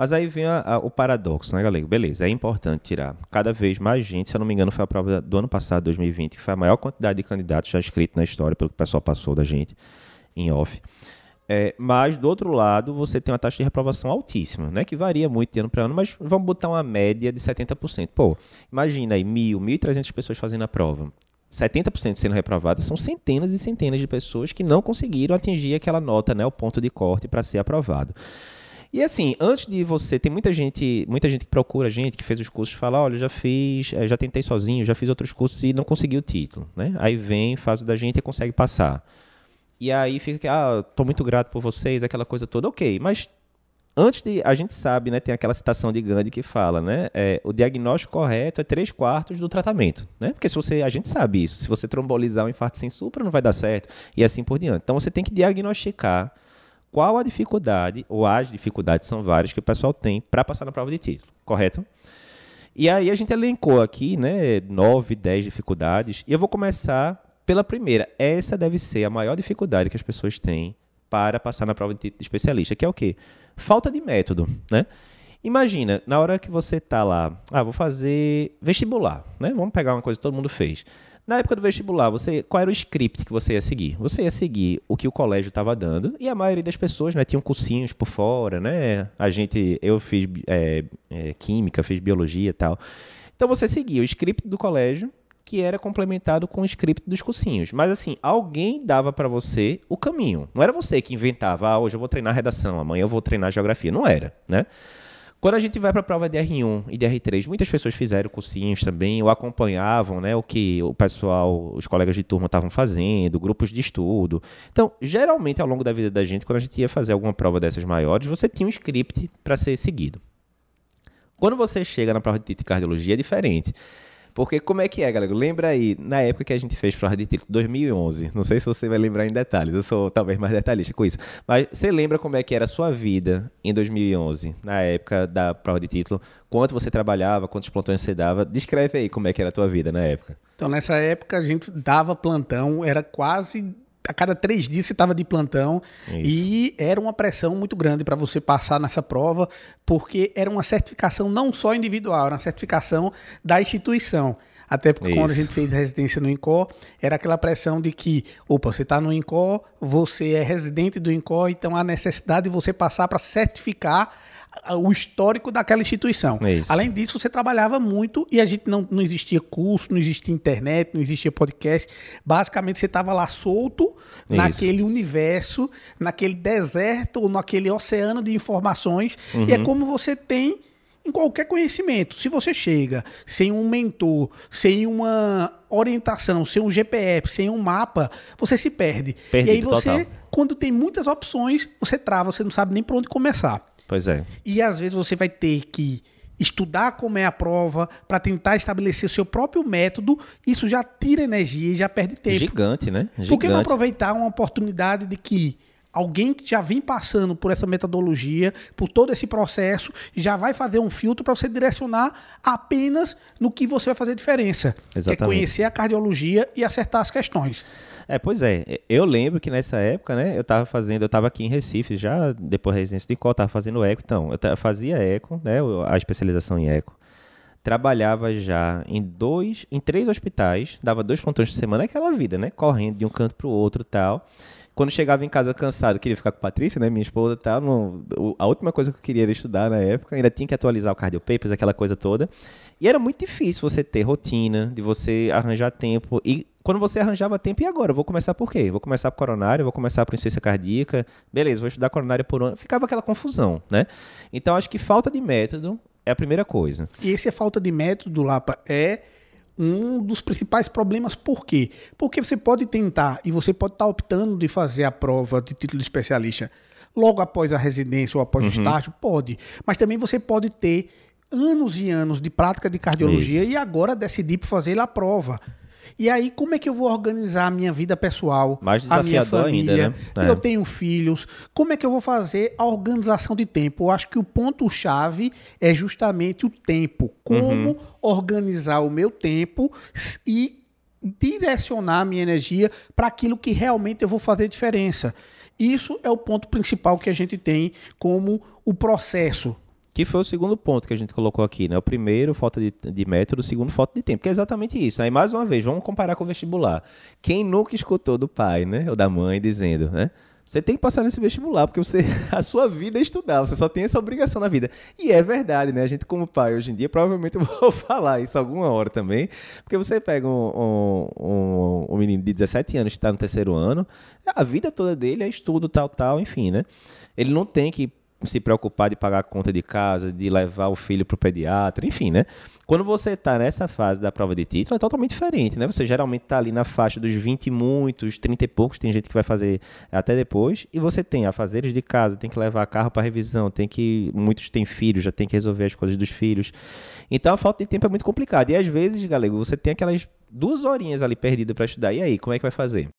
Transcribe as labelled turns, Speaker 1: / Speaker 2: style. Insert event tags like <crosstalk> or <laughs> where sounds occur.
Speaker 1: Mas aí vem a, a, o paradoxo, né, galera? Beleza, é importante tirar. Cada vez mais gente, se eu não me engano, foi a prova do ano passado, 2020, que foi a maior quantidade de candidatos já escritos na história, pelo que o pessoal passou da gente em off. É, mas, do outro lado, você tem uma taxa de reprovação altíssima, né? Que varia muito de ano para ano, mas vamos botar uma média de 70%. Pô, imagina aí mil, mil e trezentas pessoas fazendo a prova. 70% sendo reprovadas são centenas e centenas de pessoas que não conseguiram atingir aquela nota, né? O ponto de corte para ser aprovado. E assim, antes de você, tem muita gente, muita gente que procura a gente, que fez os cursos, fala, olha, já fiz, eh, já tentei sozinho, já fiz outros cursos e não consegui o título, né? Aí vem, faz o da gente e consegue passar. E aí fica que, ah, tô muito grato por vocês, aquela coisa toda, ok, mas antes de, a gente sabe, né, tem aquela citação de Gandhi que fala, né, é, o diagnóstico correto é três quartos do tratamento, né, porque se você, a gente sabe isso, se você trombolizar um infarto sem supra não vai dar certo, e assim por diante. Então você tem que diagnosticar qual a dificuldade, ou as dificuldades são várias que o pessoal tem para passar na prova de título, correto? E aí a gente elencou aqui, né, nove, dez dificuldades, e eu vou começar pela primeira. Essa deve ser a maior dificuldade que as pessoas têm para passar na prova de título de especialista, que é o quê? Falta de método, né? Imagina, na hora que você tá lá, ah, vou fazer vestibular, né? Vamos pegar uma coisa que todo mundo fez. Na época do vestibular, você, qual era o script que você ia seguir? Você ia seguir o que o colégio estava dando e a maioria das pessoas, né, tinham cursinhos por fora, né? A gente, eu fiz é, é, química, fiz biologia e tal. Então você seguia o script do colégio que era complementado com o script dos cursinhos. Mas assim, alguém dava para você o caminho. Não era você que inventava, ah, hoje eu vou treinar redação, amanhã eu vou treinar geografia. Não era, né? Quando a gente vai para a prova de R1 e de R3, muitas pessoas fizeram cursinhos também, ou acompanhavam né, o que o pessoal, os colegas de turma estavam fazendo, grupos de estudo. Então, geralmente, ao longo da vida da gente, quando a gente ia fazer alguma prova dessas maiores, você tinha um script para ser seguido. Quando você chega na prova de cardiologia, é diferente. Porque como é que é, galera? Lembra aí, na época que a gente fez prova de título, 2011. Não sei se você vai lembrar em detalhes, eu sou talvez mais detalhista com isso. Mas você lembra como é que era a sua vida em 2011, na época da prova de título? Quanto você trabalhava, quantos plantões você dava? Descreve aí como é que era a tua vida na época.
Speaker 2: Então, nessa época, a gente dava plantão, era quase a cada três dias você estava de plantão Isso. e era uma pressão muito grande para você passar nessa prova, porque era uma certificação não só individual, era uma certificação da instituição. Até porque Isso. quando a gente fez residência no INCO, era aquela pressão de que, opa, você está no INCO, você é residente do INCO, então há necessidade de você passar para certificar o histórico daquela instituição. Isso. Além disso, você trabalhava muito e a gente não, não existia curso, não existia internet, não existia podcast. Basicamente, você estava lá solto Isso. naquele universo, naquele deserto ou naquele oceano de informações. Uhum. E é uhum. como você tem em qualquer conhecimento. Se você chega sem um mentor, sem uma orientação, sem um GPS, sem um mapa, você se perde. Perdido, e aí você, total. quando tem muitas opções, você trava, você não sabe nem por onde começar.
Speaker 1: Pois é.
Speaker 2: E às vezes você vai ter que estudar como é a prova para tentar estabelecer o seu próprio método, isso já tira energia e já perde tempo.
Speaker 1: Gigante, né? Gigante.
Speaker 2: Por que não aproveitar uma oportunidade de que alguém que já vem passando por essa metodologia, por todo esse processo, já vai fazer um filtro para você direcionar apenas no que você vai fazer diferença, Exatamente. que é conhecer a cardiologia e acertar as questões.
Speaker 1: É, pois é. Eu lembro que nessa época, né, eu estava fazendo, eu estava aqui em Recife já, depois da residência de Col, estava fazendo eco, então, eu fazia eco, né, a especialização em eco. Trabalhava já em dois, em três hospitais, dava dois plantões por semana, aquela vida, né, correndo de um canto para o outro, tal. Quando chegava em casa cansado, queria ficar com a Patrícia, né, minha esposa, tal. A última coisa que eu queria era estudar na época, ainda tinha que atualizar o cardio papers, aquela coisa toda. E era muito difícil você ter rotina, de você arranjar tempo e quando você arranjava tempo, e agora? vou começar por quê? Vou começar por coronário, vou começar por insuficiência cardíaca, beleza, vou estudar coronária por ano. Ficava aquela confusão, né? Então, acho que falta de método é a primeira coisa.
Speaker 2: E esse falta de método, Lapa, é um dos principais problemas. Por quê? Porque você pode tentar e você pode estar optando de fazer a prova de título de especialista logo após a residência ou após uhum. o estágio, pode. Mas também você pode ter anos e anos de prática de cardiologia Isso. e agora decidir por fazer a prova. E aí, como é que eu vou organizar a minha vida pessoal,
Speaker 1: Mais
Speaker 2: a minha família?
Speaker 1: Ainda, né?
Speaker 2: é. Eu tenho filhos. Como é que eu vou fazer a organização de tempo? Eu acho que o ponto-chave é justamente o tempo. Como uhum. organizar o meu tempo e direcionar a minha energia para aquilo que realmente eu vou fazer diferença. Isso é o ponto principal que a gente tem como o processo
Speaker 1: Que foi o segundo ponto que a gente colocou aqui, né? O primeiro, falta de, de método, o segundo, falta de tempo. Que é exatamente isso. Aí, mais uma vez, vamos comparar com o vestibular. Quem nunca escutou do pai, né? Ou da mãe dizendo, né? Você tem que passar nesse vestibular, porque você, <laughs> a sua vida é estudar, você só tem essa obrigação na vida. E é verdade, né? A gente, como pai, hoje em dia, provavelmente eu <laughs> vou falar isso alguma hora também, porque você pega um, um, um menino de 17 anos que está no terceiro ano, a vida toda dele é estudo, tal, tal, enfim, né? Ele não tem que se preocupar de pagar a conta de casa, de levar o filho para o pediatra, enfim, né? Quando você está nessa fase da prova de título, é totalmente diferente, né? Você geralmente está ali na faixa dos 20 e muitos, 30 e poucos, tem gente que vai fazer até depois, e você tem afazeres de casa, tem que levar carro para revisão, tem que. Muitos têm filhos, já tem que resolver as coisas dos filhos. Então a falta de tempo é muito complicada. E às vezes, galego, você tem aquelas duas horinhas ali perdidas para estudar. E aí, como é que vai fazer?